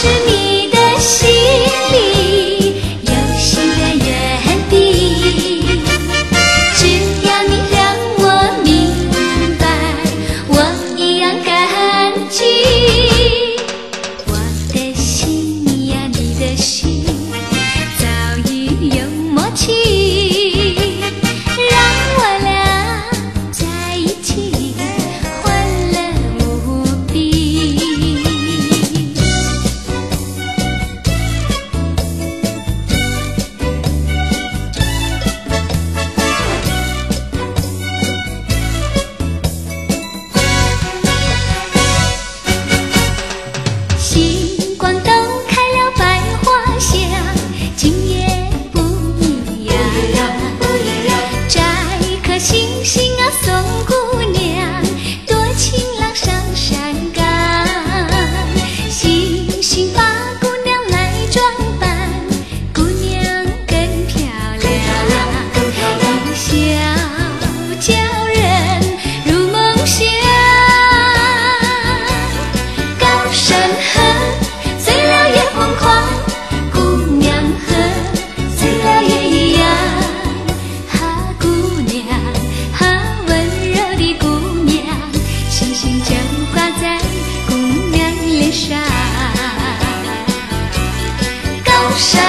should 高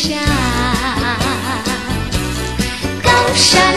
山高山